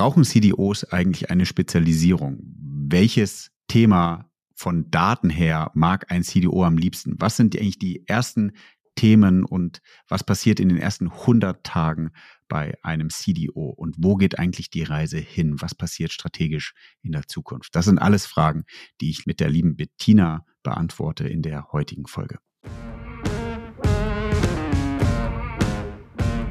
brauchen CDOs eigentlich eine Spezialisierung? Welches Thema von Daten her mag ein CDO am liebsten? Was sind eigentlich die ersten Themen und was passiert in den ersten 100 Tagen bei einem CDO und wo geht eigentlich die Reise hin? Was passiert strategisch in der Zukunft? Das sind alles Fragen, die ich mit der lieben Bettina beantworte in der heutigen Folge.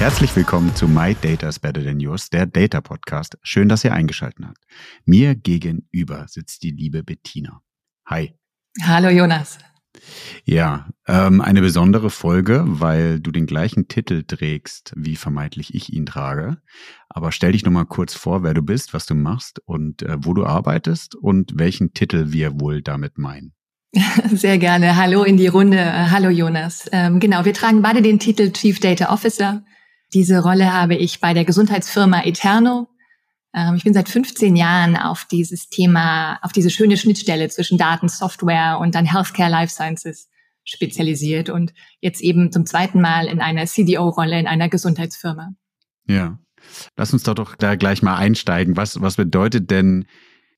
Herzlich willkommen zu My Data is Better Than Yours, der Data Podcast. Schön, dass ihr eingeschaltet habt. Mir gegenüber sitzt die liebe Bettina. Hi. Hallo Jonas. Ja, ähm, eine besondere Folge, weil du den gleichen Titel trägst, wie vermeintlich ich ihn trage. Aber stell dich nochmal kurz vor, wer du bist, was du machst und äh, wo du arbeitest und welchen Titel wir wohl damit meinen. Sehr gerne. Hallo in die Runde. Hallo Jonas. Ähm, genau, wir tragen beide den Titel Chief Data Officer. Diese Rolle habe ich bei der Gesundheitsfirma Eterno. Ähm, ich bin seit 15 Jahren auf dieses Thema, auf diese schöne Schnittstelle zwischen Daten, Software und dann Healthcare Life Sciences spezialisiert und jetzt eben zum zweiten Mal in einer CDO-Rolle in einer Gesundheitsfirma. Ja. Lass uns doch da gleich mal einsteigen. Was, was bedeutet denn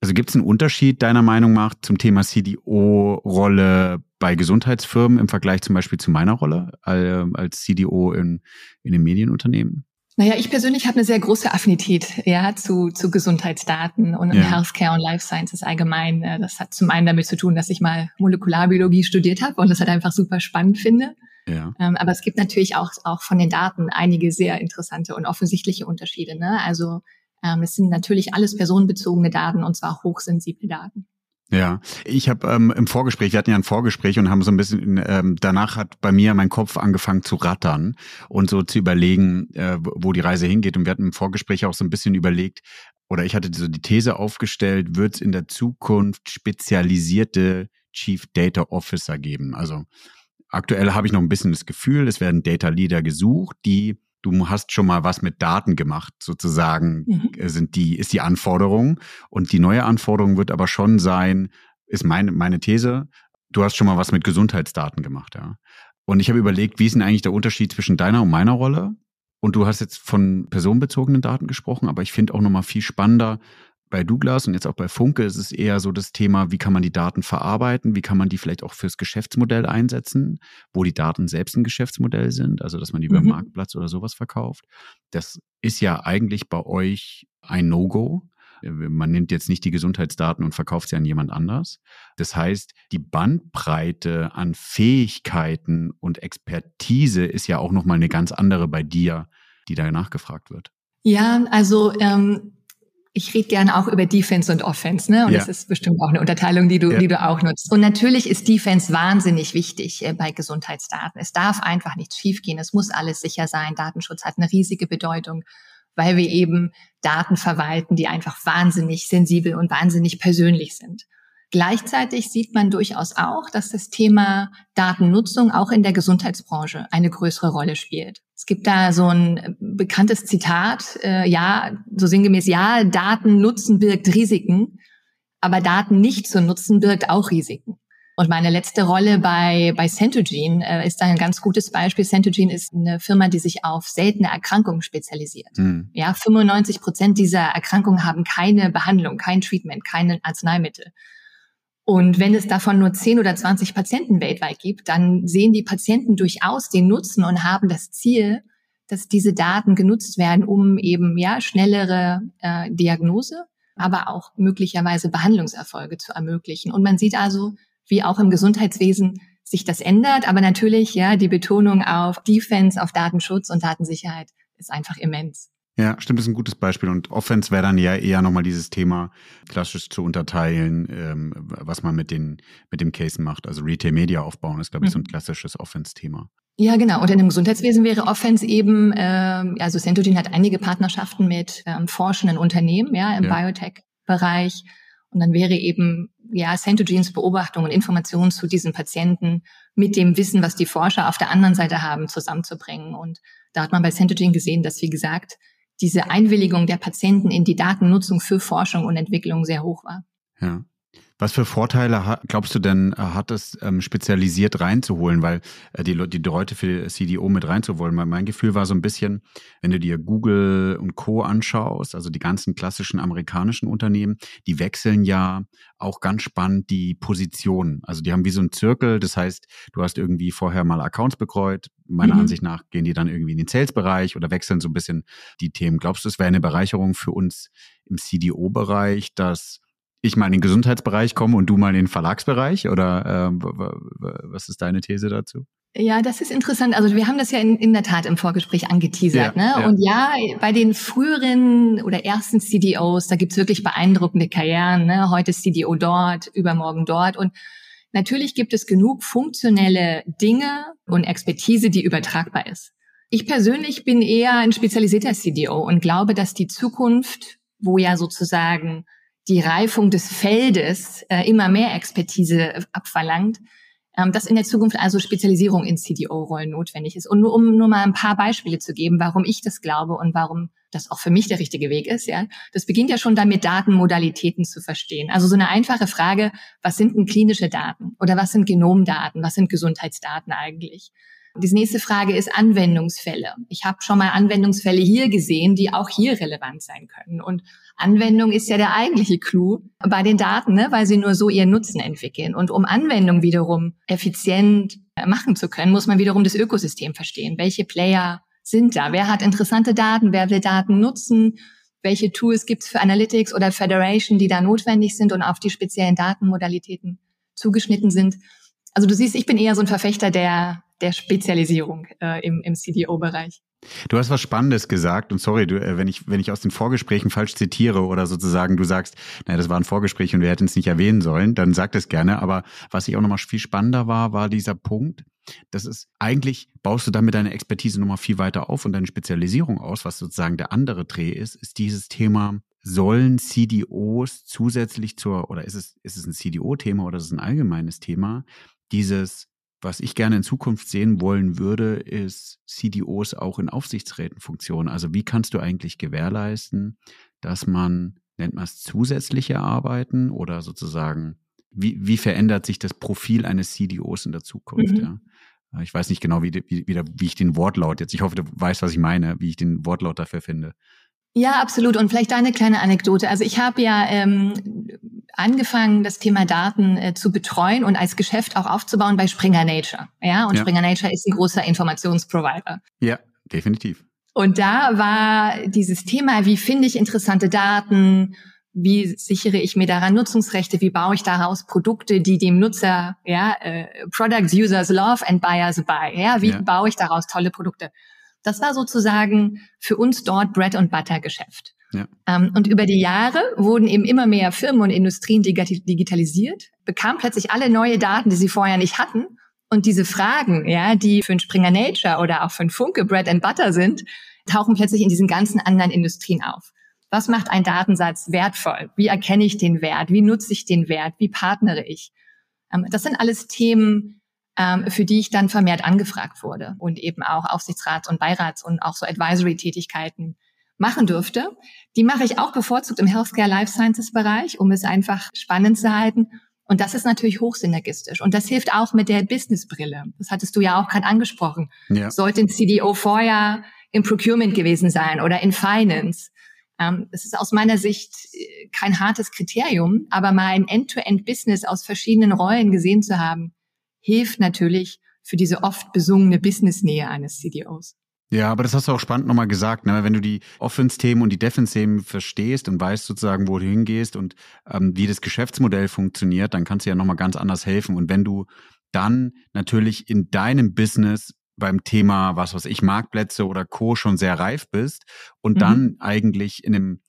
also gibt es einen Unterschied deiner Meinung nach zum Thema CDO-Rolle bei Gesundheitsfirmen im Vergleich zum Beispiel zu meiner Rolle als CDO in, in einem Medienunternehmen? Naja, ich persönlich habe eine sehr große Affinität ja, zu, zu Gesundheitsdaten und ja. Healthcare und Life Sciences allgemein. Das hat zum einen damit zu tun, dass ich mal Molekularbiologie studiert habe und das halt einfach super spannend finde. Ja. Ähm, aber es gibt natürlich auch, auch von den Daten einige sehr interessante und offensichtliche Unterschiede. Ne? Also ähm, es sind natürlich alles personenbezogene Daten und zwar hochsensible Daten. Ja, ich habe ähm, im Vorgespräch, wir hatten ja ein Vorgespräch und haben so ein bisschen, ähm, danach hat bei mir mein Kopf angefangen zu rattern und so zu überlegen, äh, wo die Reise hingeht. Und wir hatten im Vorgespräch auch so ein bisschen überlegt, oder ich hatte so die These aufgestellt, wird es in der Zukunft spezialisierte Chief Data Officer geben? Also aktuell habe ich noch ein bisschen das Gefühl, es werden Data Leader gesucht, die du hast schon mal was mit Daten gemacht, sozusagen, mhm. Äh, sind die, ist die Anforderung. Und die neue Anforderung wird aber schon sein, ist meine, meine These, du hast schon mal was mit Gesundheitsdaten gemacht, ja. Und ich habe überlegt, wie ist denn eigentlich der Unterschied zwischen deiner und meiner Rolle? Und du hast jetzt von personenbezogenen Daten gesprochen, aber ich finde auch nochmal viel spannender, bei Douglas und jetzt auch bei Funke ist es eher so das Thema, wie kann man die Daten verarbeiten, wie kann man die vielleicht auch fürs Geschäftsmodell einsetzen, wo die Daten selbst ein Geschäftsmodell sind, also dass man die mhm. über Marktplatz oder sowas verkauft. Das ist ja eigentlich bei euch ein No-Go. Man nimmt jetzt nicht die Gesundheitsdaten und verkauft sie an jemand anders. Das heißt, die Bandbreite an Fähigkeiten und Expertise ist ja auch nochmal eine ganz andere bei dir, die da nachgefragt wird. Ja, also ähm, ich rede gerne auch über Defense und Offense, ne? Und ja. das ist bestimmt auch eine Unterteilung, die du, ja. die du auch nutzt. Und natürlich ist Defense wahnsinnig wichtig äh, bei Gesundheitsdaten. Es darf einfach nichts schiefgehen. Es muss alles sicher sein. Datenschutz hat eine riesige Bedeutung, weil wir eben Daten verwalten, die einfach wahnsinnig sensibel und wahnsinnig persönlich sind. Gleichzeitig sieht man durchaus auch, dass das Thema Datennutzung auch in der Gesundheitsbranche eine größere Rolle spielt. Es gibt da so ein bekanntes Zitat, äh, ja, so sinngemäß, ja, Daten nutzen birgt Risiken, aber Daten nicht zu nutzen birgt auch Risiken. Und meine letzte Rolle bei, bei Centogene äh, ist da ein ganz gutes Beispiel. Centogene ist eine Firma, die sich auf seltene Erkrankungen spezialisiert. Mhm. Ja, 95 Prozent dieser Erkrankungen haben keine Behandlung, kein Treatment, keine Arzneimittel. Und wenn es davon nur 10 oder 20 Patienten weltweit gibt, dann sehen die Patienten durchaus den Nutzen und haben das Ziel, dass diese Daten genutzt werden, um eben ja schnellere äh, Diagnose, aber auch möglicherweise Behandlungserfolge zu ermöglichen. Und man sieht also, wie auch im Gesundheitswesen sich das ändert, aber natürlich ja die Betonung auf Defense, auf Datenschutz und Datensicherheit ist einfach immens. Ja, stimmt, das ist ein gutes Beispiel. Und Offense wäre dann ja eher nochmal dieses Thema klassisch zu unterteilen, ähm, was man mit den, mit dem Case macht. Also Retail Media aufbauen ist, glaube ich, so ein mhm. klassisches Offense-Thema. Ja, genau. Und in dem Gesundheitswesen wäre Offense eben, äh, also Centogene hat einige Partnerschaften mit ähm, forschenden Unternehmen, ja, im ja. Biotech-Bereich. Und dann wäre eben, ja, Centogenes Beobachtung und Informationen zu diesen Patienten mit dem Wissen, was die Forscher auf der anderen Seite haben, zusammenzubringen. Und da hat man bei Centogene gesehen, dass, wie gesagt, diese Einwilligung der Patienten in die Datennutzung für Forschung und Entwicklung sehr hoch war. Ja. Was für Vorteile glaubst du denn, äh, hat es ähm, spezialisiert reinzuholen, weil äh, die, die Leute für CDO mit reinzuholen? Mein Gefühl war so ein bisschen, wenn du dir Google und Co. anschaust, also die ganzen klassischen amerikanischen Unternehmen, die wechseln ja auch ganz spannend die Positionen. Also die haben wie so einen Zirkel, das heißt, du hast irgendwie vorher mal Accounts betreut. Meiner mhm. Ansicht nach gehen die dann irgendwie in den Sales-Bereich oder wechseln so ein bisschen die Themen. Glaubst du, es wäre eine Bereicherung für uns im CDO-Bereich, dass ich mal in den Gesundheitsbereich komme und du mal in den Verlagsbereich? Oder äh, was ist deine These dazu? Ja, das ist interessant. Also wir haben das ja in, in der Tat im Vorgespräch angeteasert. Ja, ne? Ja. Und ja, bei den früheren oder ersten CDOs, da gibt's wirklich beeindruckende Karrieren. Ne? Heute CDO dort, übermorgen dort. Und natürlich gibt es genug funktionelle Dinge und Expertise, die übertragbar ist. Ich persönlich bin eher ein spezialisierter CDO und glaube, dass die Zukunft, wo ja sozusagen die Reifung des Feldes äh, immer mehr Expertise abverlangt, ähm, dass in der Zukunft also Spezialisierung in CDO-Rollen notwendig ist. Und nur um nur mal ein paar Beispiele zu geben, warum ich das glaube und warum das auch für mich der richtige Weg ist, ja. Das beginnt ja schon damit, Datenmodalitäten zu verstehen. Also so eine einfache Frage, was sind denn klinische Daten? Oder was sind Genomdaten? Was sind Gesundheitsdaten eigentlich? Die nächste Frage ist Anwendungsfälle. Ich habe schon mal Anwendungsfälle hier gesehen, die auch hier relevant sein können. Und Anwendung ist ja der eigentliche Clou bei den Daten, ne? weil sie nur so ihren Nutzen entwickeln. Und um Anwendung wiederum effizient machen zu können, muss man wiederum das Ökosystem verstehen. Welche Player sind da? Wer hat interessante Daten? Wer will Daten nutzen? Welche Tools gibt's für Analytics oder Federation, die da notwendig sind und auf die speziellen Datenmodalitäten zugeschnitten sind? Also du siehst, ich bin eher so ein Verfechter der der Spezialisierung äh, im, im CDO-Bereich. Du hast was Spannendes gesagt und sorry, du, äh, wenn ich wenn ich aus den Vorgesprächen falsch zitiere oder sozusagen du sagst, naja, das war ein Vorgespräch und wir hätten es nicht erwähnen sollen, dann sag das gerne. Aber was ich auch nochmal viel spannender war, war dieser Punkt, das ist eigentlich baust du damit deine Expertise nochmal viel weiter auf und deine Spezialisierung aus, was sozusagen der andere Dreh ist, ist dieses Thema sollen CDOs zusätzlich zur, oder ist es, ist es ein CDO-Thema oder ist es ein allgemeines Thema, dieses was ich gerne in Zukunft sehen wollen würde, ist CDOs auch in Aufsichtsrätenfunktionen. Also wie kannst du eigentlich gewährleisten, dass man, nennt man es zusätzliche Arbeiten oder sozusagen, wie, wie verändert sich das Profil eines CDOs in der Zukunft? Mhm. Ja? Ich weiß nicht genau, wie, wie, wie ich den Wortlaut jetzt, ich hoffe, du weißt, was ich meine, wie ich den Wortlaut dafür finde. Ja, absolut. Und vielleicht eine kleine Anekdote. Also ich habe ja ähm, angefangen, das Thema Daten äh, zu betreuen und als Geschäft auch aufzubauen bei Springer Nature. Ja, und ja. Springer Nature ist ein großer Informationsprovider. Ja, definitiv. Und da war dieses Thema, wie finde ich interessante Daten, wie sichere ich mir daran Nutzungsrechte, wie baue ich daraus Produkte, die dem Nutzer, ja, äh, Products Users love and buyers buy, ja, wie ja. baue ich daraus tolle Produkte? Das war sozusagen für uns dort Bread and Butter Geschäft. Ja. Ähm, und über die Jahre wurden eben immer mehr Firmen und Industrien digitalisiert, bekamen plötzlich alle neue Daten, die sie vorher nicht hatten. Und diese Fragen, ja, die für ein Springer Nature oder auch für ein Funke Bread and Butter sind, tauchen plötzlich in diesen ganzen anderen Industrien auf. Was macht ein Datensatz wertvoll? Wie erkenne ich den Wert? Wie nutze ich den Wert? Wie partnere ich? Ähm, das sind alles Themen, für die ich dann vermehrt angefragt wurde und eben auch Aufsichtsrats- und Beirats- und auch so Advisory-Tätigkeiten machen durfte. Die mache ich auch bevorzugt im Healthcare Life Sciences Bereich, um es einfach spannend zu halten. Und das ist natürlich hochsynergistisch. Und das hilft auch mit der Businessbrille. Das hattest du ja auch gerade angesprochen. Ja. Sollte ein CDO vorher im Procurement gewesen sein oder in Finance. Ähm, das ist aus meiner Sicht äh, kein hartes Kriterium, aber mal ein End-to-End-Business aus verschiedenen Rollen gesehen zu haben, hilft natürlich für diese oft besungene Business-Nähe eines CDOs. Ja, aber das hast du auch spannend nochmal gesagt, ne? wenn du die Offense-Themen und die Defense-Themen verstehst und weißt sozusagen, wo du hingehst und ähm, wie das Geschäftsmodell funktioniert, dann kannst du ja nochmal ganz anders helfen. Und wenn du dann natürlich in deinem Business beim Thema, was weiß ich, Marktplätze oder Co. schon sehr reif bist und mhm. dann eigentlich in einem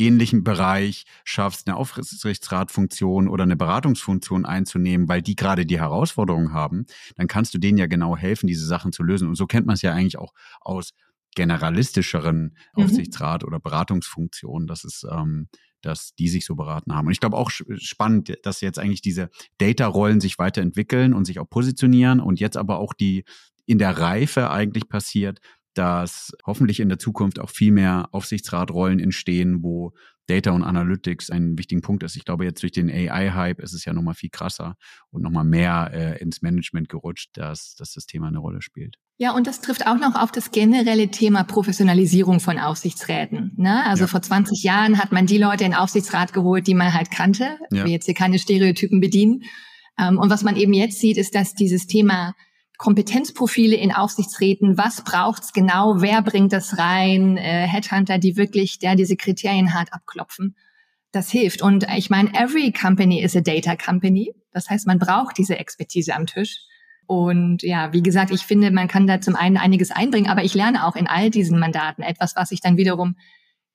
ähnlichen Bereich schaffst, eine Aufsichtsratfunktion oder eine Beratungsfunktion einzunehmen, weil die gerade die Herausforderungen haben, dann kannst du denen ja genau helfen, diese Sachen zu lösen. Und so kennt man es ja eigentlich auch aus generalistischeren mhm. Aufsichtsrat oder Beratungsfunktionen. Das ist ähm, dass die sich so beraten haben. Und ich glaube auch spannend, dass jetzt eigentlich diese Data-Rollen sich weiterentwickeln und sich auch positionieren und jetzt aber auch die in der Reife eigentlich passiert, dass hoffentlich in der Zukunft auch viel mehr Aufsichtsratrollen entstehen, wo Data und Analytics ein wichtiger Punkt ist. Ich glaube, jetzt durch den AI-Hype ist es ja nochmal viel krasser und nochmal mehr äh, ins Management gerutscht, dass, dass das Thema eine Rolle spielt. Ja, und das trifft auch noch auf das generelle Thema Professionalisierung von Aufsichtsräten. Ne? Also ja. vor 20 Jahren hat man die Leute in den Aufsichtsrat geholt, die man halt kannte. Ja. Wir jetzt hier keine Stereotypen bedienen. Ähm, und was man eben jetzt sieht, ist, dass dieses Thema Kompetenzprofile in Aufsichtsräten, was braucht's genau, wer bringt das rein, äh, Headhunter, die wirklich, der diese Kriterien hart abklopfen. Das hilft. Und ich meine, every company is a data company. Das heißt, man braucht diese Expertise am Tisch. Und ja, wie gesagt, ich finde, man kann da zum einen einiges einbringen, aber ich lerne auch in all diesen Mandaten etwas, was ich dann wiederum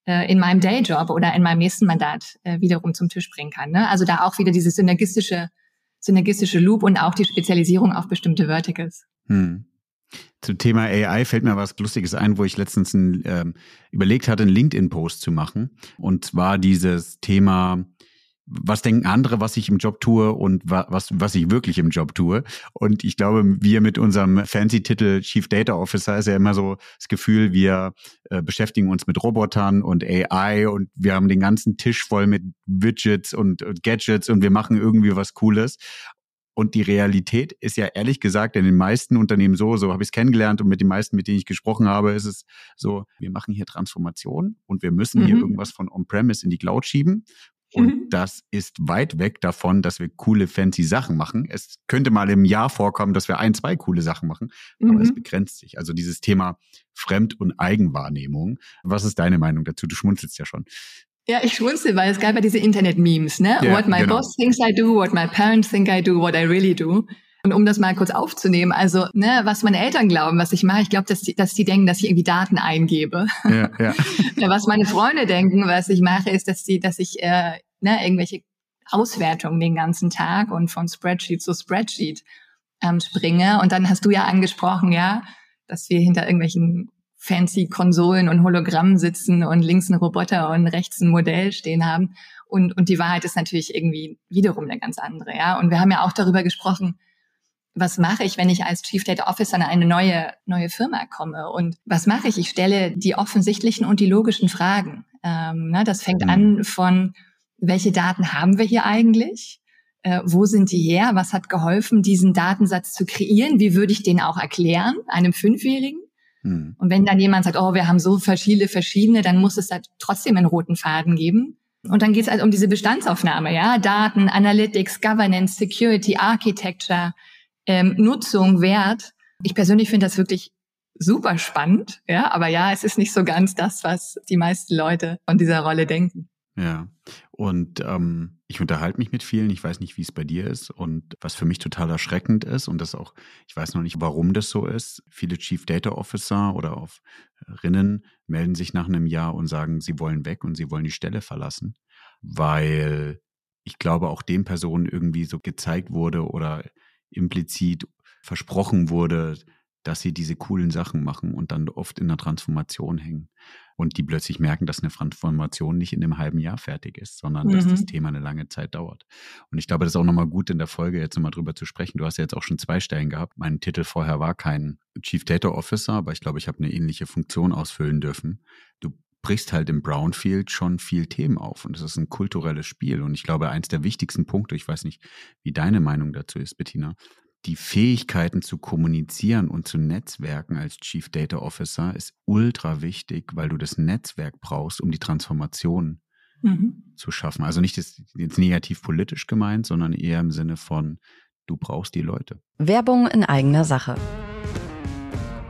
äh, in meinem Dayjob oder in meinem nächsten Mandat äh, wiederum zum Tisch bringen kann. Ne? Also da auch wieder diese synergistische synergistische Loop und auch die Spezialisierung auf bestimmte Verticals. Hm. Zum Thema AI fällt mir was Lustiges ein, wo ich letztens ein, ähm, überlegt hatte, einen LinkedIn-Post zu machen. Und zwar dieses Thema was denken andere, was ich im Job tue und was, was ich wirklich im Job tue. Und ich glaube, wir mit unserem fancy Titel Chief Data Officer ist ja immer so das Gefühl, wir äh, beschäftigen uns mit Robotern und AI und wir haben den ganzen Tisch voll mit Widgets und, und Gadgets und wir machen irgendwie was Cooles. Und die Realität ist ja ehrlich gesagt in den meisten Unternehmen so, so habe ich es kennengelernt und mit den meisten, mit denen ich gesprochen habe, ist es so, wir machen hier Transformation und wir müssen mhm. hier irgendwas von On-Premise in die Cloud schieben. Und mhm. das ist weit weg davon, dass wir coole, fancy Sachen machen. Es könnte mal im Jahr vorkommen, dass wir ein, zwei coole Sachen machen, aber mhm. es begrenzt sich. Also dieses Thema Fremd- und Eigenwahrnehmung. Was ist deine Meinung dazu? Du schmunzelst ja schon. Ja, ich schmunzel, weil es gab ja diese Internet-Memes, ne? Yeah, what my genau. boss thinks I do, what my parents think I do, what I really do. Und um das mal kurz aufzunehmen, also ne, was meine Eltern glauben, was ich mache, ich glaube, dass die, dass die denken, dass ich irgendwie Daten eingebe. Ja, ja. was meine Freunde denken, was ich mache, ist, dass die, dass ich äh, ne, irgendwelche Auswertungen den ganzen Tag und von Spreadsheet zu Spreadsheet ähm, springe. Und dann hast du ja angesprochen, ja, dass wir hinter irgendwelchen fancy Konsolen und Hologrammen sitzen und links ein Roboter und rechts ein Modell stehen haben. Und, und die Wahrheit ist natürlich irgendwie wiederum eine ganz andere, ja. Und wir haben ja auch darüber gesprochen, was mache ich, wenn ich als Chief Data Officer in eine neue, neue Firma komme? Und was mache ich? Ich stelle die offensichtlichen und die logischen Fragen. Ähm, ne, das fängt mhm. an von, welche Daten haben wir hier eigentlich? Äh, wo sind die her? Was hat geholfen, diesen Datensatz zu kreieren? Wie würde ich den auch erklären, einem Fünfjährigen? Hm. Und wenn dann jemand sagt, oh, wir haben so viele verschiedene, dann muss es da trotzdem einen roten Faden geben. Und dann geht es halt um diese Bestandsaufnahme, ja, Daten, Analytics, Governance, Security, Architecture, ähm, Nutzung, Wert. Ich persönlich finde das wirklich super spannend, ja, aber ja, es ist nicht so ganz das, was die meisten Leute von dieser Rolle denken. Ja, und ähm, ich unterhalte mich mit vielen. Ich weiß nicht, wie es bei dir ist und was für mich total erschreckend ist und das auch, ich weiß noch nicht, warum das so ist. Viele Chief Data Officer oder auf Rinnen melden sich nach einem Jahr und sagen, sie wollen weg und sie wollen die Stelle verlassen, weil ich glaube, auch den Personen irgendwie so gezeigt wurde oder implizit versprochen wurde, dass sie diese coolen Sachen machen und dann oft in der Transformation hängen und die plötzlich merken, dass eine Transformation nicht in einem halben Jahr fertig ist, sondern mhm. dass das mhm. Thema eine lange Zeit dauert. Und ich glaube, das ist auch nochmal gut in der Folge jetzt nochmal drüber zu sprechen. Du hast ja jetzt auch schon zwei Stellen gehabt. Mein Titel vorher war kein Chief Data Officer, aber ich glaube, ich habe eine ähnliche Funktion ausfüllen dürfen. Du brichst halt im Brownfield schon viel Themen auf und es ist ein kulturelles Spiel. Und ich glaube, eins der wichtigsten Punkte, ich weiß nicht, wie deine Meinung dazu ist, Bettina, die Fähigkeiten zu kommunizieren und zu netzwerken als Chief Data Officer ist ultra wichtig, weil du das Netzwerk brauchst, um die Transformation mhm. zu schaffen. Also nicht das, jetzt negativ politisch gemeint, sondern eher im Sinne von, du brauchst die Leute. Werbung in eigener Sache.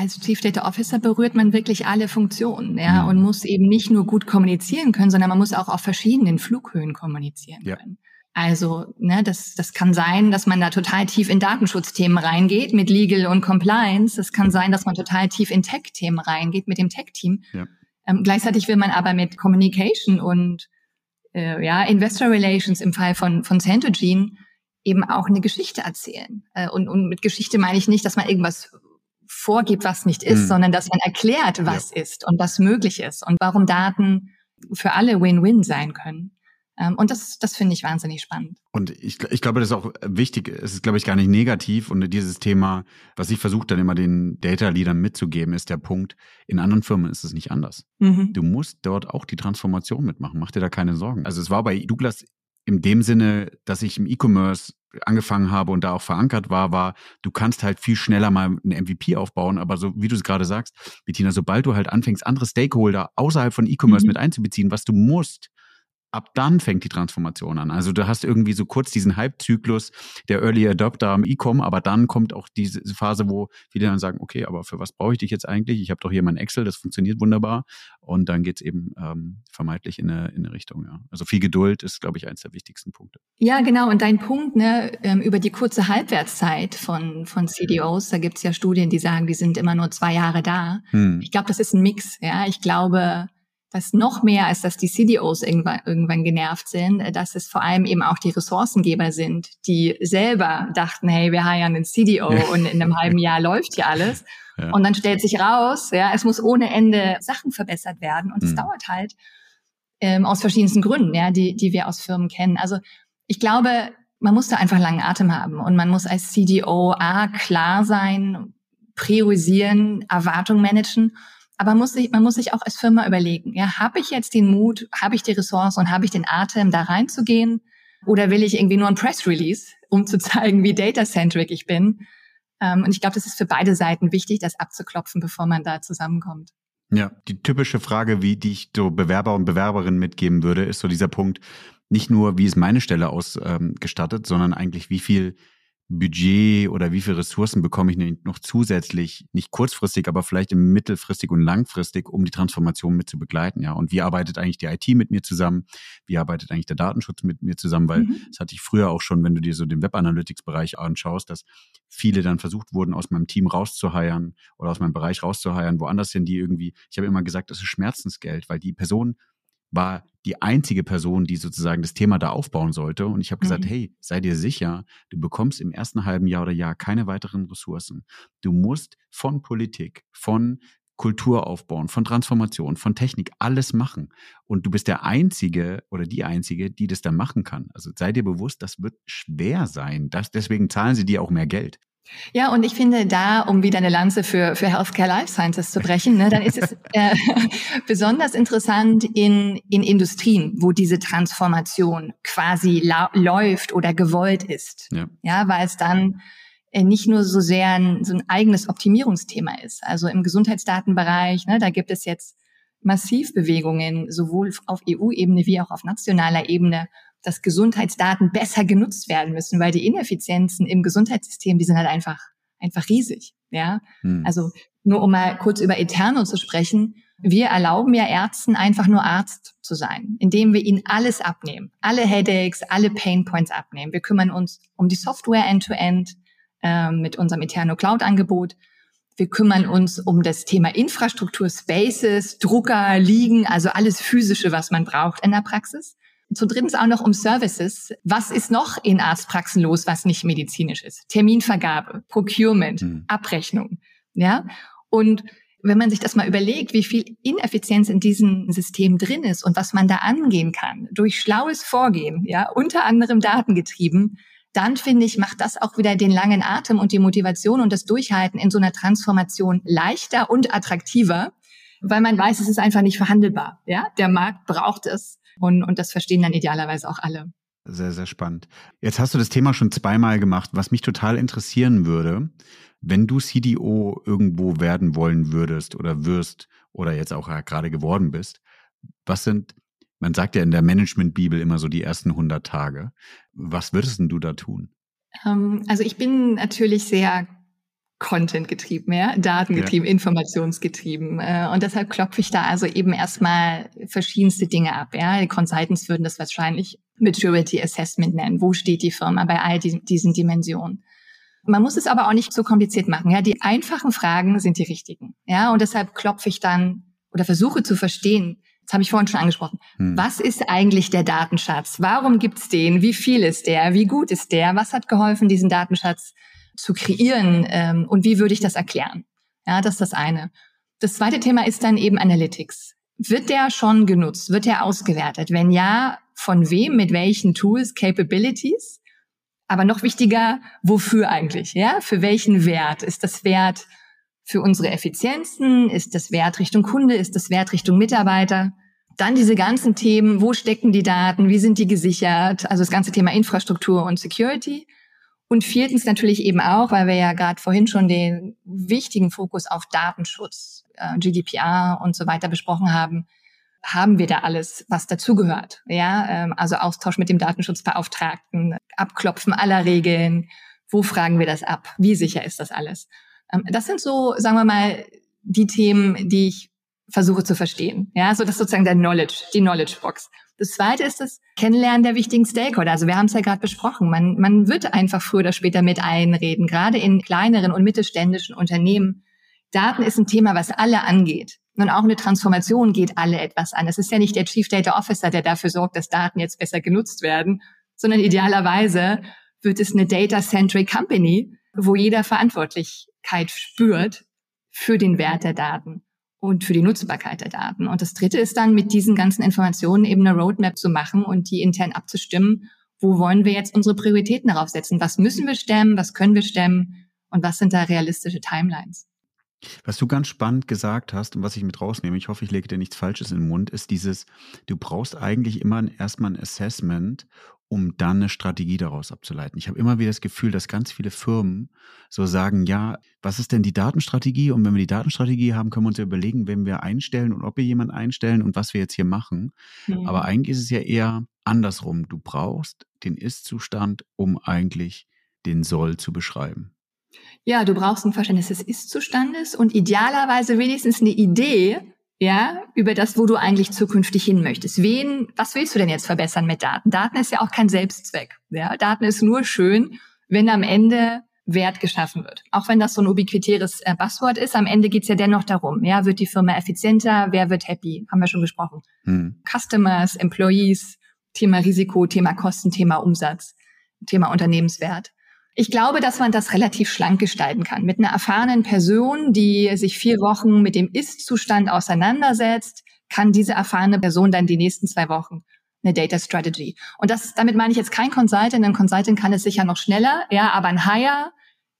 als Chief Data Officer berührt man wirklich alle Funktionen, ja, mhm. und muss eben nicht nur gut kommunizieren können, sondern man muss auch auf verschiedenen Flughöhen kommunizieren ja. können. Also, ne, das, das kann sein, dass man da total tief in Datenschutzthemen reingeht mit Legal und Compliance. Das kann sein, dass man total tief in Tech-Themen reingeht mit dem Tech-Team. Ja. Ähm, gleichzeitig will man aber mit Communication und äh, ja, Investor Relations im Fall von, von Centogene eben auch eine Geschichte erzählen. Äh, und, und mit Geschichte meine ich nicht, dass man irgendwas vorgibt, was nicht ist, mhm. sondern dass man erklärt, was ja. ist und was möglich ist und warum Daten für alle Win-Win sein können. Ähm, und das, das finde ich wahnsinnig spannend. Und ich, ich glaube, das ist auch wichtig. Es ist, glaube ich, gar nicht negativ. Und dieses Thema, was ich versuche dann immer den Data-Leadern mitzugeben, ist der Punkt, in anderen Firmen ist es nicht anders. Mhm. Du musst dort auch die Transformation mitmachen. Mach dir da keine Sorgen. Also es war bei Douglas in dem Sinne, dass ich im E-Commerce angefangen habe und da auch verankert war, war, du kannst halt viel schneller mal eine MVP aufbauen, aber so wie du es gerade sagst, Bettina, sobald du halt anfängst, andere Stakeholder außerhalb von E-Commerce mhm. mit einzubeziehen, was du musst, ab dann fängt die Transformation an. Also du hast irgendwie so kurz diesen Hype-Zyklus der Early Adopter am E-Com, aber dann kommt auch diese Phase, wo viele dann sagen, okay, aber für was brauche ich dich jetzt eigentlich? Ich habe doch hier mein Excel, das funktioniert wunderbar. Und dann geht's eben ähm, vermeintlich in eine, in eine Richtung. Ja. Also viel Geduld ist, glaube ich, eins der wichtigsten Punkte. Ja, genau. Und dein Punkt ne, ähm, über die kurze Halbwertszeit von, von CDOs, da gibt's ja Studien, die sagen, die sind immer nur zwei Jahre da. Hm. Ich glaube, das ist ein Mix. Ja, Ich glaube, dass noch mehr als dass die CDOs irgendwann, irgendwann genervt sind, äh, dass es vor allem eben auch die Ressourcengeber sind, die selber dachten, hey, wir heiern einen CDO ja. und in einem halben Jahr läuft hier alles. Ja. Und dann stellt sich raus, ja, es muss ohne Ende Sachen verbessert werden und es mhm. dauert halt ähm, aus verschiedensten Gründen, ja, die, die wir aus Firmen kennen. Also ich glaube, man muss da einfach langen Atem haben und man muss als CDO A klar sein, priorisieren, Erwartungen managen aber muss sich, man muss sich auch als Firma überlegen, ja, habe ich jetzt den Mut, habe ich die Ressource und habe ich den Atem, da reinzugehen? Oder will ich irgendwie nur ein Press Release, um zu zeigen, wie data-centric ich bin? Ähm, und ich glaube, das ist für beide Seiten wichtig, das abzuklopfen, bevor man da zusammenkommt. Ja, die typische Frage, wie die ich so Bewerber und Bewerberinnen mitgeben würde, ist so dieser Punkt, nicht nur, wie ist meine Stelle ausgestattet, ähm, sondern eigentlich, wie viel Budget oder wie viele Ressourcen bekomme ich noch zusätzlich, nicht kurzfristig, aber vielleicht im mittelfristig und langfristig, um die Transformation mit zu begleiten, ja. Und wie arbeitet eigentlich die IT mit mir zusammen? Wie arbeitet eigentlich der Datenschutz mit mir zusammen? Weil mhm. das hatte ich früher auch schon, wenn du dir so den Web Analytics Bereich anschaust, dass viele dann versucht wurden, aus meinem Team rauszuheiern oder aus meinem Bereich rauszuheiern, woanders sind die irgendwie, ich habe immer gesagt, das ist Schmerzensgeld, weil die Person war die einzige Person, die sozusagen das Thema da aufbauen sollte. Und ich habe gesagt, mhm. hey, sei dir sicher, du bekommst im ersten halben Jahr oder Jahr keine weiteren Ressourcen. Du musst von Politik, von Kultur aufbauen, von Transformation, von Technik, alles machen. Und du bist der Einzige oder die Einzige, die das da machen kann. Also sei dir bewusst, das wird schwer sein. Das, deswegen zahlen sie dir auch mehr Geld. Ja, und ich finde da, um wieder eine Lanze für, für Healthcare Life Sciences zu brechen, ne, dann ist es äh, besonders interessant in, in Industrien, wo diese Transformation quasi läuft oder gewollt ist. Ja, ja weil es dann äh, nicht nur so sehr ein, so ein eigenes Optimierungsthema ist. Also im Gesundheitsdatenbereich, ne, da gibt es jetzt massiv Bewegungen, sowohl auf EU-Ebene wie auch auf nationaler Ebene, dass Gesundheitsdaten besser genutzt werden müssen, weil die Ineffizienzen im Gesundheitssystem, die sind halt einfach, einfach riesig, ja. Hm. Also nur um mal kurz über Eterno zu sprechen. Wir erlauben ja Ärzten einfach nur Arzt zu sein, indem wir ihnen alles abnehmen. Alle Headaches, alle Painpoints abnehmen. Wir kümmern uns um die Software end-to-end -End, äh, mit unserem Eterno Cloud Angebot. Wir kümmern uns um das Thema Infrastruktur, Spaces, Drucker, Liegen, also alles physische, was man braucht in der Praxis. zu drittens auch noch um Services. Was ist noch in Arztpraxen los, was nicht medizinisch ist? Terminvergabe, Procurement, mhm. Abrechnung. Ja. Und wenn man sich das mal überlegt, wie viel Ineffizienz in diesem System drin ist und was man da angehen kann, durch schlaues Vorgehen, ja, unter anderem datengetrieben, dann finde ich, macht das auch wieder den langen Atem und die Motivation und das Durchhalten in so einer Transformation leichter und attraktiver, weil man weiß, es ist einfach nicht verhandelbar. Ja, der Markt braucht es und, und das verstehen dann idealerweise auch alle. Sehr, sehr spannend. Jetzt hast du das Thema schon zweimal gemacht, was mich total interessieren würde. Wenn du CDO irgendwo werden wollen würdest oder wirst oder jetzt auch gerade geworden bist, was sind, man sagt ja in der Management-Bibel immer so die ersten 100 Tage. Was würdest denn du da tun? Ähm, also ich bin natürlich sehr Content getrieben, ja, datengetrieben, ja. informationsgetrieben. Äh, und deshalb klopfe ich da also eben erstmal verschiedenste Dinge ab. Ja, die Consultants würden das wahrscheinlich Maturity Assessment nennen. Wo steht die Firma bei all diesen, diesen Dimensionen? Man muss es aber auch nicht so kompliziert machen. Ja, die einfachen Fragen sind die richtigen. Ja, und deshalb klopfe ich dann oder versuche zu verstehen. Das habe ich vorhin schon angesprochen. Hm. Was ist eigentlich der Datenschatz? Warum gibt's den? Wie viel ist der? Wie gut ist der? Was hat geholfen, diesen Datenschatz zu kreieren? Ähm, und wie würde ich das erklären? Ja, das ist das eine. Das zweite Thema ist dann eben Analytics. Wird der schon genutzt? Wird der ausgewertet? Wenn ja, von wem? Mit welchen Tools, Capabilities? Aber noch wichtiger, wofür eigentlich? Ja, für welchen Wert? Ist das Wert für unsere Effizienzen? Ist das Wert Richtung Kunde? Ist das Wert Richtung Mitarbeiter? Dann diese ganzen Themen, wo stecken die Daten? Wie sind die gesichert? Also das ganze Thema Infrastruktur und Security. Und viertens natürlich eben auch, weil wir ja gerade vorhin schon den wichtigen Fokus auf Datenschutz, äh, GDPR und so weiter besprochen haben, haben wir da alles, was dazugehört. Ja, ähm, also Austausch mit dem Datenschutzbeauftragten, Abklopfen aller Regeln. Wo fragen wir das ab? Wie sicher ist das alles? Ähm, das sind so, sagen wir mal, die Themen, die ich versuche zu verstehen. Ja, so das ist sozusagen der Knowledge, die Knowledge Box. Das zweite ist das Kennenlernen der wichtigen Stakeholder. Also wir haben es ja gerade besprochen. Man, man wird einfach früher oder später mit einreden, gerade in kleineren und mittelständischen Unternehmen. Daten ist ein Thema, was alle angeht. Und auch eine Transformation geht alle etwas an. Es ist ja nicht der Chief Data Officer, der dafür sorgt, dass Daten jetzt besser genutzt werden, sondern idealerweise wird es eine Data-Centric Company, wo jeder Verantwortlichkeit spürt für den Wert der Daten und für die Nutzbarkeit der Daten. Und das Dritte ist dann, mit diesen ganzen Informationen eben eine Roadmap zu machen und die intern abzustimmen. Wo wollen wir jetzt unsere Prioritäten darauf setzen? Was müssen wir stemmen? Was können wir stemmen? Und was sind da realistische Timelines? Was du ganz spannend gesagt hast und was ich mit rausnehme, ich hoffe, ich lege dir nichts Falsches in den Mund, ist dieses, du brauchst eigentlich immer erstmal ein Assessment, um dann eine Strategie daraus abzuleiten. Ich habe immer wieder das Gefühl, dass ganz viele Firmen so sagen, ja, was ist denn die Datenstrategie? Und wenn wir die Datenstrategie haben, können wir uns ja überlegen, wenn wir einstellen und ob wir jemanden einstellen und was wir jetzt hier machen. Mhm. Aber eigentlich ist es ja eher andersrum. Du brauchst den Ist-Zustand, um eigentlich den Soll zu beschreiben. Ja, du brauchst ein Verständnis des Ist-Zustandes und idealerweise wenigstens eine Idee, ja, über das, wo du eigentlich zukünftig hin möchtest. Wen, was willst du denn jetzt verbessern mit Daten? Daten ist ja auch kein Selbstzweck. Ja, Daten ist nur schön, wenn am Ende Wert geschaffen wird. Auch wenn das so ein ubiquitäres äh, Buzzword ist, am Ende geht's ja dennoch darum, ja, wird die Firma effizienter, wer wird happy? Haben wir schon gesprochen. Hm. Customers, Employees, Thema Risiko, Thema Kosten, Thema Umsatz, Thema Unternehmenswert. Ich glaube, dass man das relativ schlank gestalten kann. Mit einer erfahrenen Person, die sich vier Wochen mit dem Ist-Zustand auseinandersetzt, kann diese erfahrene Person dann die nächsten zwei Wochen eine Data Strategy. Und das, damit meine ich jetzt kein Consultant. Ein Consultant kann es sicher noch schneller, ja, aber ein Hire,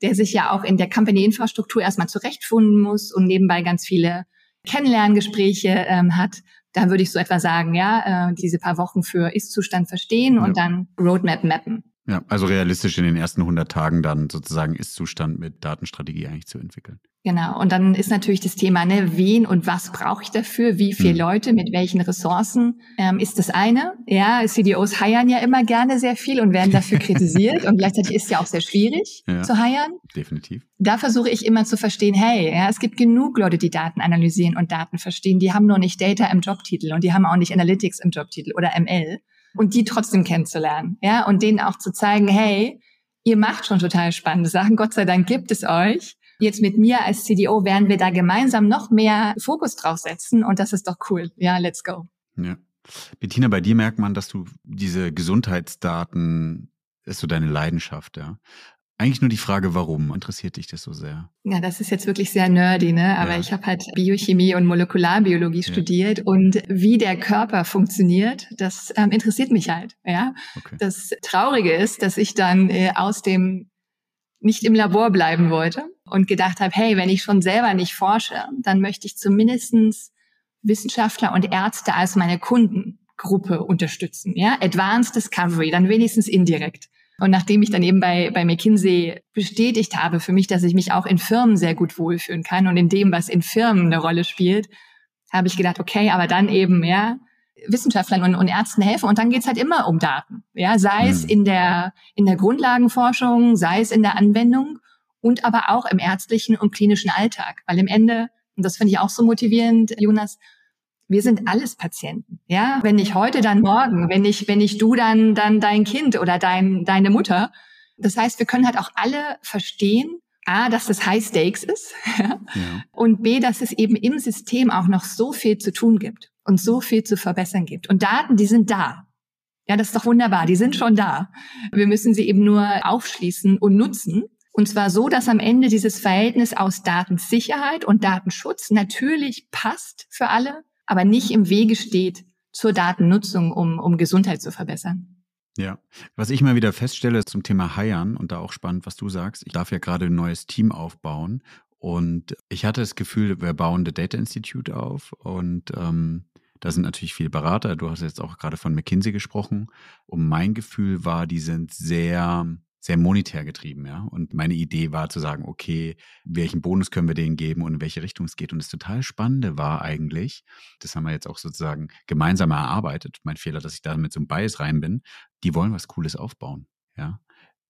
der sich ja auch in der Company-Infrastruktur erstmal zurechtfinden muss und nebenbei ganz viele Kennenlerngespräche ähm, hat, da würde ich so etwa sagen, ja, äh, diese paar Wochen für Ist-Zustand verstehen ja. und dann Roadmap mappen. Ja, also realistisch in den ersten 100 Tagen dann sozusagen Ist-Zustand mit Datenstrategie eigentlich zu entwickeln. Genau. Und dann ist natürlich das Thema, ne, wen und was brauche ich dafür? Wie viele hm. Leute mit welchen Ressourcen? Ähm, ist das eine? Ja, CDOs hiren ja immer gerne sehr viel und werden dafür kritisiert. und gleichzeitig ist es ja auch sehr schwierig ja, zu hiren. Definitiv. Da versuche ich immer zu verstehen, hey, ja, es gibt genug Leute, die Daten analysieren und Daten verstehen. Die haben nur nicht Data im Jobtitel und die haben auch nicht Analytics im Jobtitel oder ML und die trotzdem kennenzulernen, ja, und denen auch zu zeigen, hey, ihr macht schon total spannende Sachen, Gott sei Dank gibt es euch. Jetzt mit mir als CDO werden wir da gemeinsam noch mehr Fokus drauf setzen und das ist doch cool. Ja, let's go. Ja. Bettina, bei dir merkt man, dass du diese Gesundheitsdaten ist so deine Leidenschaft, ja. Eigentlich nur die Frage, warum interessiert dich das so sehr? Ja, das ist jetzt wirklich sehr nerdy, ne? Aber ja. ich habe halt Biochemie und Molekularbiologie ja. studiert und wie der Körper funktioniert, das ähm, interessiert mich halt. Ja. Okay. Das Traurige ist, dass ich dann äh, aus dem nicht im Labor bleiben wollte und gedacht habe, hey, wenn ich schon selber nicht forsche, dann möchte ich zumindestens Wissenschaftler und Ärzte als meine Kundengruppe unterstützen. Ja, Advanced Discovery, dann wenigstens indirekt. Und nachdem ich dann eben bei, bei McKinsey bestätigt habe für mich, dass ich mich auch in Firmen sehr gut wohlfühlen kann und in dem, was in Firmen eine Rolle spielt, habe ich gedacht, okay, aber dann eben, ja, Wissenschaftlern und, und Ärzten helfen und dann geht's halt immer um Daten. Ja, sei es hm. in der, in der Grundlagenforschung, sei es in der Anwendung und aber auch im ärztlichen und klinischen Alltag. Weil im Ende, und das finde ich auch so motivierend, Jonas, wir sind alles Patienten. Ja, wenn nicht heute, dann morgen. Wenn nicht, wenn nicht du, dann, dann dein Kind oder dein, deine Mutter. Das heißt, wir können halt auch alle verstehen, A, dass das High Stakes ist ja. und B, dass es eben im System auch noch so viel zu tun gibt und so viel zu verbessern gibt. Und Daten, die sind da. Ja, das ist doch wunderbar. Die sind schon da. Wir müssen sie eben nur aufschließen und nutzen. Und zwar so, dass am Ende dieses Verhältnis aus Datensicherheit und Datenschutz natürlich passt für alle, aber nicht im Wege steht zur Datennutzung, um, um Gesundheit zu verbessern. Ja, was ich mal wieder feststelle zum Thema Heiern und da auch spannend, was du sagst. Ich darf ja gerade ein neues Team aufbauen und ich hatte das Gefühl, wir bauen The Data Institute auf und ähm, da sind natürlich viele Berater. Du hast jetzt auch gerade von McKinsey gesprochen. Und mein Gefühl war, die sind sehr sehr monetär getrieben, ja. Und meine Idee war zu sagen, okay, welchen Bonus können wir denen geben und in welche Richtung es geht. Und das total Spannende war eigentlich, das haben wir jetzt auch sozusagen gemeinsam erarbeitet. Mein Fehler, dass ich da mit so einem Bias rein bin. Die wollen was Cooles aufbauen, ja.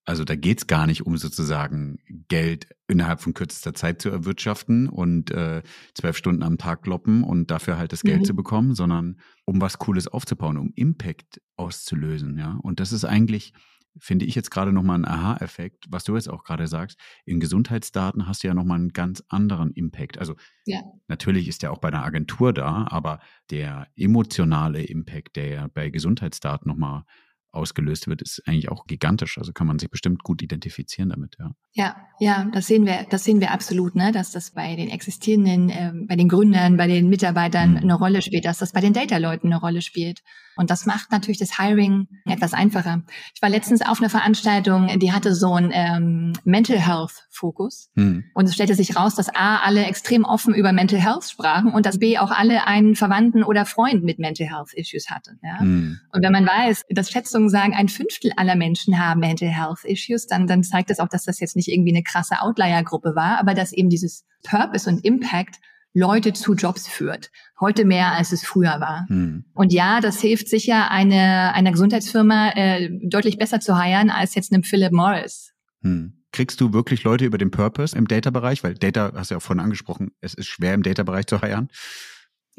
Also da geht's gar nicht um sozusagen Geld innerhalb von kürzester Zeit zu erwirtschaften und äh, zwölf Stunden am Tag kloppen und dafür halt das Geld mhm. zu bekommen, sondern um was Cooles aufzubauen, um Impact auszulösen, ja. Und das ist eigentlich finde ich jetzt gerade nochmal einen Aha-Effekt, was du jetzt auch gerade sagst. In Gesundheitsdaten hast du ja nochmal einen ganz anderen Impact. Also ja. natürlich ist der auch bei einer Agentur da, aber der emotionale Impact, der ja bei Gesundheitsdaten nochmal ausgelöst wird, ist eigentlich auch gigantisch. Also kann man sich bestimmt gut identifizieren damit, ja. Ja, ja, das sehen wir, das sehen wir absolut, ne, dass das bei den existierenden, äh, bei den Gründern, bei den Mitarbeitern mhm. eine Rolle spielt, dass das bei den Data-Leuten eine Rolle spielt. Und das macht natürlich das Hiring etwas einfacher. Ich war letztens auf einer Veranstaltung, die hatte so einen ähm, Mental Health Fokus. Mhm. Und es stellte sich raus, dass A, alle extrem offen über Mental Health sprachen und dass B, auch alle einen Verwandten oder Freund mit Mental Health Issues hatten. Ja? Mhm. Und wenn man weiß, dass Schätzungen sagen, ein Fünftel aller Menschen haben Mental Health Issues, dann, dann zeigt das auch, dass das jetzt nicht irgendwie eine krasse Outlier-Gruppe war, aber dass eben dieses Purpose und Impact Leute zu Jobs führt. Heute mehr, als es früher war. Hm. Und ja, das hilft sicher eine, einer Gesundheitsfirma äh, deutlich besser zu heiren als jetzt einem Philip Morris. Hm. Kriegst du wirklich Leute über den Purpose im Data-Bereich? Weil Data, hast du ja auch vorhin angesprochen, es ist schwer im Data-Bereich zu heiren.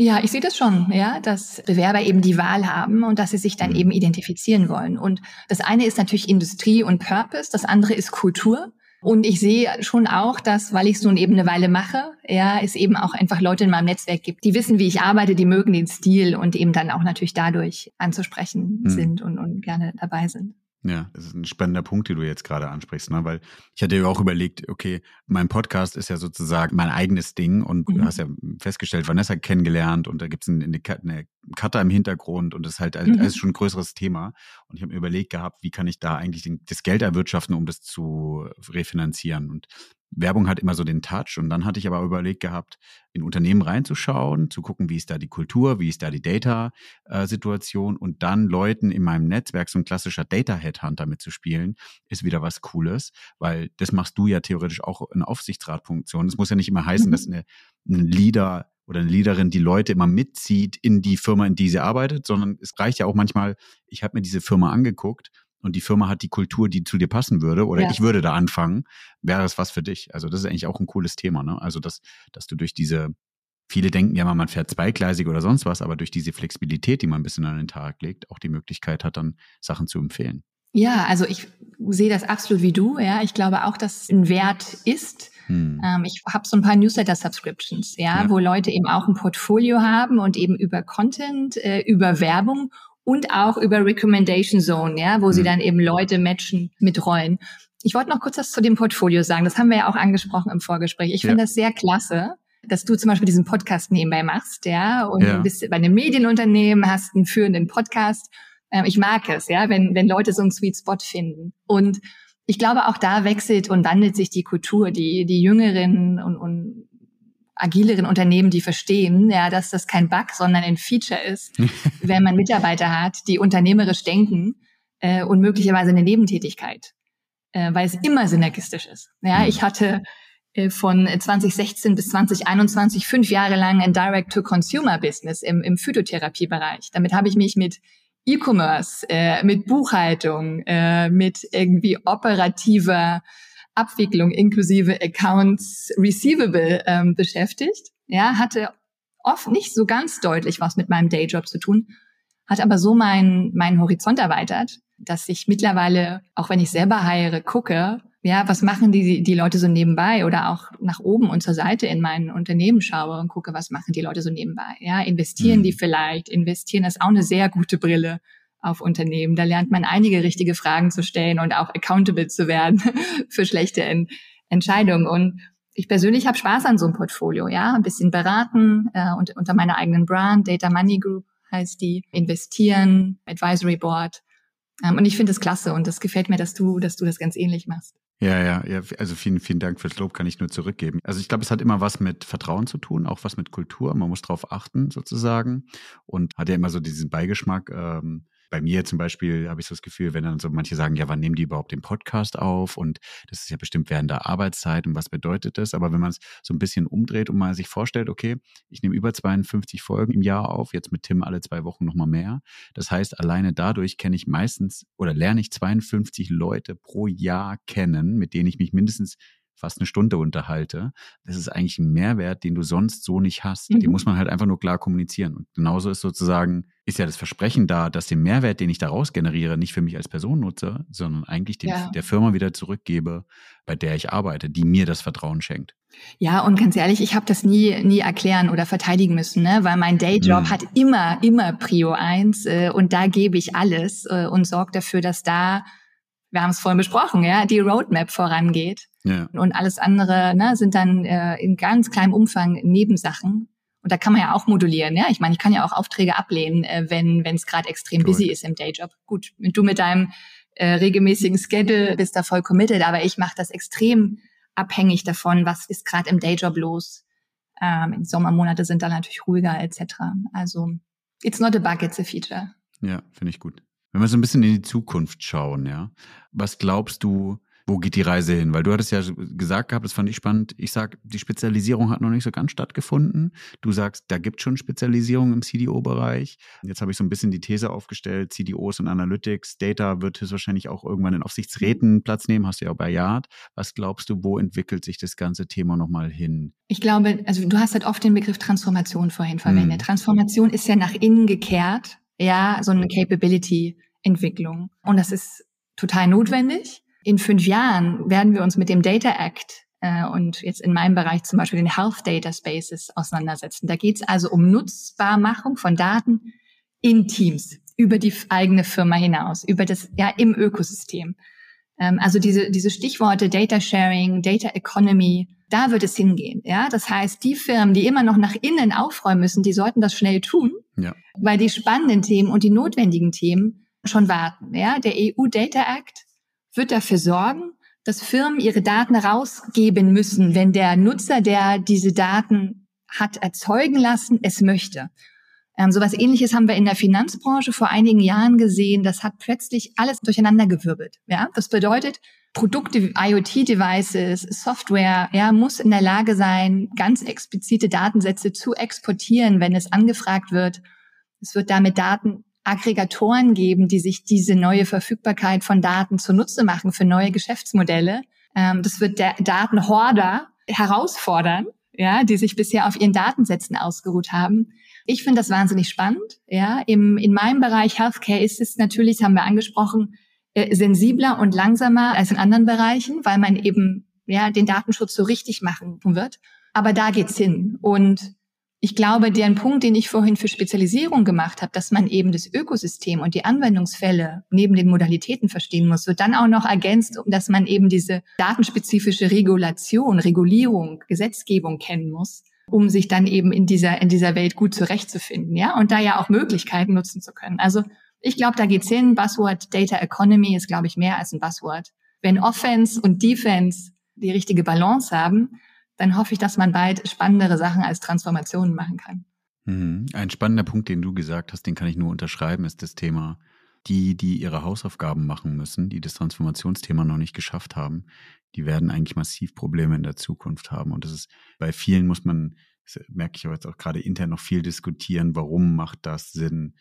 Ja, ich sehe das schon, ja, dass Bewerber eben die Wahl haben und dass sie sich dann hm. eben identifizieren wollen. Und das eine ist natürlich Industrie und Purpose, das andere ist Kultur. Und ich sehe schon auch, dass, weil ich es nun eben eine Weile mache, ja, es eben auch einfach Leute in meinem Netzwerk gibt, die wissen, wie ich arbeite, die mögen den Stil und eben dann auch natürlich dadurch anzusprechen hm. sind und, und gerne dabei sind. Ja, das ist ein spannender Punkt, den du jetzt gerade ansprichst, ne? weil ich hatte ja auch überlegt, okay, mein Podcast ist ja sozusagen mein eigenes Ding und mhm. du hast ja festgestellt, Vanessa kennengelernt und da gibt es eine, eine Cutter im Hintergrund und das ist halt mhm. alles schon ein größeres Thema. Und ich habe mir überlegt gehabt, wie kann ich da eigentlich den, das Geld erwirtschaften, um das zu refinanzieren. Und Werbung hat immer so den Touch. Und dann hatte ich aber überlegt gehabt, in Unternehmen reinzuschauen, zu gucken, wie ist da die Kultur, wie ist da die Data-Situation und dann Leuten in meinem Netzwerk so ein klassischer Data-Headhunter mitzuspielen, ist wieder was Cooles, weil das machst du ja theoretisch auch in Aufsichtsratfunktion. Es muss ja nicht immer heißen, mhm. dass eine, ein Leader oder eine Leaderin die Leute immer mitzieht in die Firma, in die sie arbeitet, sondern es reicht ja auch manchmal, ich habe mir diese Firma angeguckt und die Firma hat die Kultur, die zu dir passen würde, oder ja. ich würde da anfangen, wäre es was für dich. Also das ist eigentlich auch ein cooles Thema, ne? Also dass, dass du durch diese, viele denken ja mal, man fährt zweigleisig oder sonst was, aber durch diese Flexibilität, die man ein bisschen an den Tag legt, auch die Möglichkeit hat, dann Sachen zu empfehlen. Ja, also ich sehe das absolut wie du. Ja, ich glaube auch, dass ein Wert ist, Hm. Ähm, ich habe so ein paar Newsletter-Subscriptions, ja, ja, wo Leute eben auch ein Portfolio haben und eben über Content, äh, über Werbung und auch über Recommendation Zone, ja, wo hm. sie dann eben Leute matchen mit Rollen. Ich wollte noch kurz was zu dem Portfolio sagen. Das haben wir ja auch angesprochen im Vorgespräch. Ich finde ja. das sehr klasse, dass du zum Beispiel diesen Podcast nebenbei machst, ja, und ja. bist bei einem Medienunternehmen, hast einen führenden Podcast. Ähm, ich mag es, ja, wenn, wenn Leute so einen Sweet Spot finden. Und ich glaube, auch da wechselt und wandelt sich die Kultur. Die, die jüngeren und, und agileren Unternehmen, die verstehen, ja, dass das kein Bug, sondern ein Feature ist, wenn man Mitarbeiter hat, die unternehmerisch denken äh, und möglicherweise eine Nebentätigkeit, äh, weil es immer synergistisch ist. Ja, mhm. ich hatte äh, von 2016 bis 2021 fünf Jahre lang ein Direct-to-Consumer-Business im, im Phytotherapiebereich. Damit habe ich mich mit E-Commerce, äh, mit Buchhaltung, äh, mit irgendwie operativer Abwicklung inklusive Accounts Receivable ähm, beschäftigt. Ja, hatte oft nicht so ganz deutlich was mit meinem Dayjob zu tun, hat aber so meinen meinen Horizont erweitert, dass ich mittlerweile, auch wenn ich selber heiere, gucke, ja, was machen die, die Leute so nebenbei oder auch nach oben und zur Seite in mein Unternehmen schaue und gucke, was machen die Leute so nebenbei. Ja, investieren mhm. die vielleicht? Investieren ist auch eine sehr gute Brille auf Unternehmen. Da lernt man einige richtige Fragen zu stellen und auch accountable zu werden für schlechte en Entscheidungen. Und ich persönlich habe Spaß an so einem Portfolio, ja, ein bisschen beraten äh, und unter meiner eigenen Brand, Data Money Group heißt die, investieren, Advisory Board. Ähm, und ich finde es klasse und das gefällt mir, dass du, dass du das ganz ähnlich machst. Ja, ja, ja. Also vielen, vielen Dank fürs Lob, kann ich nur zurückgeben. Also ich glaube, es hat immer was mit Vertrauen zu tun, auch was mit Kultur. Man muss drauf achten, sozusagen. Und hat ja immer so diesen Beigeschmack, ähm, bei mir zum Beispiel habe ich so das Gefühl, wenn dann so manche sagen, ja, wann nehmen die überhaupt den Podcast auf? Und das ist ja bestimmt während der Arbeitszeit und was bedeutet das? Aber wenn man es so ein bisschen umdreht und mal sich vorstellt, okay, ich nehme über 52 Folgen im Jahr auf, jetzt mit Tim alle zwei Wochen nochmal mehr. Das heißt, alleine dadurch kenne ich meistens oder lerne ich 52 Leute pro Jahr kennen, mit denen ich mich mindestens fast eine Stunde unterhalte, das ist eigentlich ein Mehrwert, den du sonst so nicht hast. Mhm. Den muss man halt einfach nur klar kommunizieren. Und genauso ist sozusagen, ist ja das Versprechen da, dass den Mehrwert, den ich daraus generiere, nicht für mich als Person nutze, sondern eigentlich den, ja. der Firma wieder zurückgebe, bei der ich arbeite, die mir das Vertrauen schenkt. Ja, und ganz ehrlich, ich habe das nie, nie erklären oder verteidigen müssen, ne? weil mein Dayjob mhm. hat immer, immer Prio eins äh, und da gebe ich alles äh, und sorge dafür, dass da wir haben es vorhin besprochen, ja, die Roadmap vorangeht. Ja. Und alles andere ne, sind dann äh, in ganz kleinem Umfang Nebensachen. Und da kann man ja auch modulieren. Ja? Ich meine, ich kann ja auch Aufträge ablehnen, äh, wenn es gerade extrem busy ist im Dayjob. Gut, wenn du mit deinem äh, regelmäßigen Schedule bist da voll committed, aber ich mache das extrem abhängig davon, was ist gerade im Dayjob los. Ähm, Sommermonate sind dann natürlich ruhiger etc. Also it's not a bug, it's a feature. Ja, finde ich gut. Wenn wir so ein bisschen in die Zukunft schauen, ja, was glaubst du, wo geht die Reise hin? Weil du hattest ja gesagt gehabt, das fand ich spannend. Ich sag, die Spezialisierung hat noch nicht so ganz stattgefunden. Du sagst, da gibt schon Spezialisierung im CDO-Bereich. Jetzt habe ich so ein bisschen die These aufgestellt, CDOs und Analytics, Data wird höchstwahrscheinlich auch irgendwann in Aufsichtsräten Platz nehmen, hast du ja auch bei Yard. Was glaubst du, wo entwickelt sich das ganze Thema nochmal hin? Ich glaube, also du hast halt oft den Begriff Transformation vorhin verwendet. Hm. Transformation ist ja nach innen gekehrt ja, so eine Capability-Entwicklung. Und das ist total notwendig. In fünf Jahren werden wir uns mit dem Data Act äh, und jetzt in meinem Bereich zum Beispiel den Health Data Spaces auseinandersetzen. Da geht es also um Nutzbarmachung von Daten in Teams, über die eigene Firma hinaus, über das, ja, im Ökosystem. Ähm, also diese, diese Stichworte Data Sharing, Data Economy, da wird es hingehen. Ja, das heißt, die Firmen, die immer noch nach innen aufräumen müssen, die sollten das schnell tun, ja. weil die spannenden Themen und die notwendigen Themen schon warten. Ja, der EU Data Act wird dafür sorgen, dass Firmen ihre Daten rausgeben müssen, wenn der Nutzer, der diese Daten hat erzeugen lassen, es möchte. Ähm, sowas ähnliches haben wir in der Finanzbranche vor einigen Jahren gesehen. Das hat plötzlich alles durcheinandergewirbelt. Ja, das bedeutet, Produkte, IoT-Devices, Software, ja, muss in der Lage sein, ganz explizite Datensätze zu exportieren, wenn es angefragt wird. Es wird damit Datenaggregatoren geben, die sich diese neue Verfügbarkeit von Daten zunutze machen für neue Geschäftsmodelle. Ähm, das wird der Datenhorder herausfordern, ja, die sich bisher auf ihren Datensätzen ausgeruht haben. Ich finde das wahnsinnig spannend. Ja, im, in meinem Bereich Healthcare ist es natürlich, haben wir angesprochen, äh, sensibler und langsamer als in anderen Bereichen, weil man eben ja, den Datenschutz so richtig machen wird. Aber da geht's hin. Und ich glaube, der Punkt, den ich vorhin für Spezialisierung gemacht habe, dass man eben das Ökosystem und die Anwendungsfälle neben den Modalitäten verstehen muss, wird dann auch noch ergänzt, dass man eben diese datenspezifische Regulation, Regulierung, Gesetzgebung kennen muss, um sich dann eben in dieser, in dieser Welt gut zurechtzufinden, ja, und da ja auch Möglichkeiten nutzen zu können. Also ich glaube, da geht's hin. Buzzword Data Economy ist, glaube ich, mehr als ein Buzzword. Wenn Offense und Defense die richtige Balance haben, dann hoffe ich, dass man bald spannendere Sachen als Transformationen machen kann. Mhm. Ein spannender Punkt, den du gesagt hast, den kann ich nur unterschreiben, ist das Thema, die, die ihre Hausaufgaben machen müssen, die das Transformationsthema noch nicht geschafft haben, die werden eigentlich massiv Probleme in der Zukunft haben. Und das ist, bei vielen muss man, das merke ich aber jetzt auch gerade intern noch viel diskutieren, warum macht das Sinn,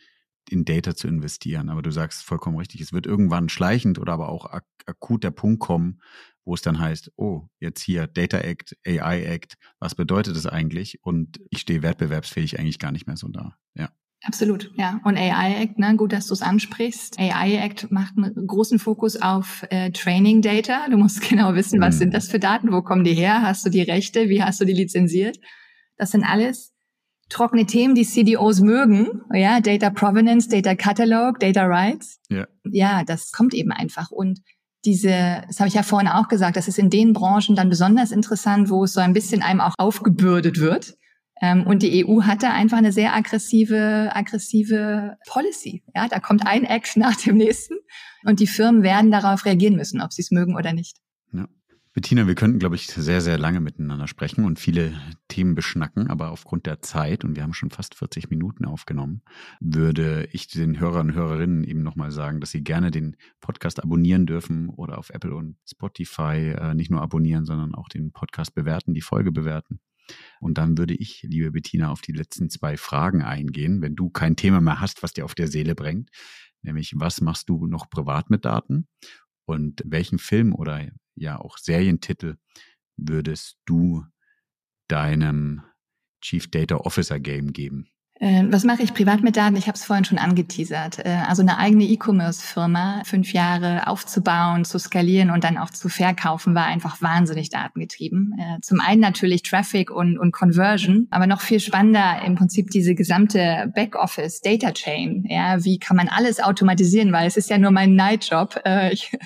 in Data zu investieren. Aber du sagst vollkommen richtig, es wird irgendwann schleichend oder aber auch ak akut der Punkt kommen, wo es dann heißt, oh, jetzt hier Data Act, AI Act, was bedeutet das eigentlich? Und ich stehe wettbewerbsfähig eigentlich gar nicht mehr so da. Ja. Absolut, ja. Und AI Act, ne, gut, dass du es ansprichst. AI Act macht einen großen Fokus auf äh, Training Data. Du musst genau wissen, was mhm. sind das für Daten, wo kommen die her, hast du die Rechte, wie hast du die lizenziert? Das sind alles trockene Themen, die CDOs mögen. Ja, Data Provenance, Data Catalog, Data Rights. Ja. ja, das kommt eben einfach. Und diese, das habe ich ja vorhin auch gesagt, das ist in den Branchen dann besonders interessant, wo es so ein bisschen einem auch aufgebürdet wird. Ähm, und die EU hatte einfach eine sehr aggressive, aggressive Policy. Ja, da kommt ein Act nach dem nächsten und die Firmen werden darauf reagieren müssen, ob sie es mögen oder nicht. Ja. Bettina, wir könnten, glaube ich, sehr, sehr lange miteinander sprechen und viele Themen beschnacken, aber aufgrund der Zeit, und wir haben schon fast 40 Minuten aufgenommen, würde ich den Hörern und Hörerinnen eben nochmal sagen, dass sie gerne den Podcast abonnieren dürfen oder auf Apple und Spotify äh, nicht nur abonnieren, sondern auch den Podcast bewerten, die Folge bewerten. Und dann würde ich, liebe Bettina, auf die letzten zwei Fragen eingehen, wenn du kein Thema mehr hast, was dir auf der Seele bringt. Nämlich, was machst du noch privat mit Daten? Und welchen Film oder ja auch Serientitel würdest du deinem Chief Data Officer Game geben? Ähm, was mache ich privat mit Daten? Ich habe es vorhin schon angeteasert. Äh, also eine eigene E-Commerce-Firma fünf Jahre aufzubauen, zu skalieren und dann auch zu verkaufen, war einfach wahnsinnig datengetrieben. Äh, zum einen natürlich Traffic und, und Conversion, aber noch viel spannender im Prinzip diese gesamte Backoffice Data Chain. Ja, wie kann man alles automatisieren? Weil es ist ja nur mein Nightjob. Äh, ich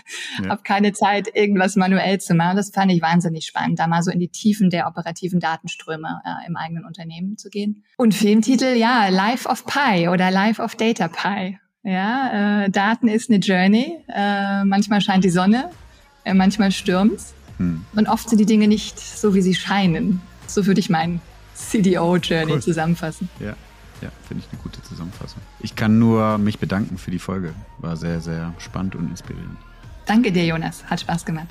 ja. habe keine Zeit, irgendwas manuell zu machen. Das fand ich wahnsinnig spannend, da mal so in die Tiefen der operativen Datenströme im eigenen Unternehmen zu gehen. Und Filmtitel, ja, Life of Pi oder Life of Data Pi. Ja, äh, Daten ist eine Journey. Äh, manchmal scheint die Sonne, äh, manchmal stürmt's. Hm. Und oft sind die Dinge nicht so, wie sie scheinen. So würde ich meinen CDO-Journey cool. zusammenfassen. Ja, ja, finde ich eine gute Zusammenfassung. Ich kann nur mich bedanken für die Folge. War sehr, sehr spannend und inspirierend. Danke dir, Jonas. Hat Spaß gemacht.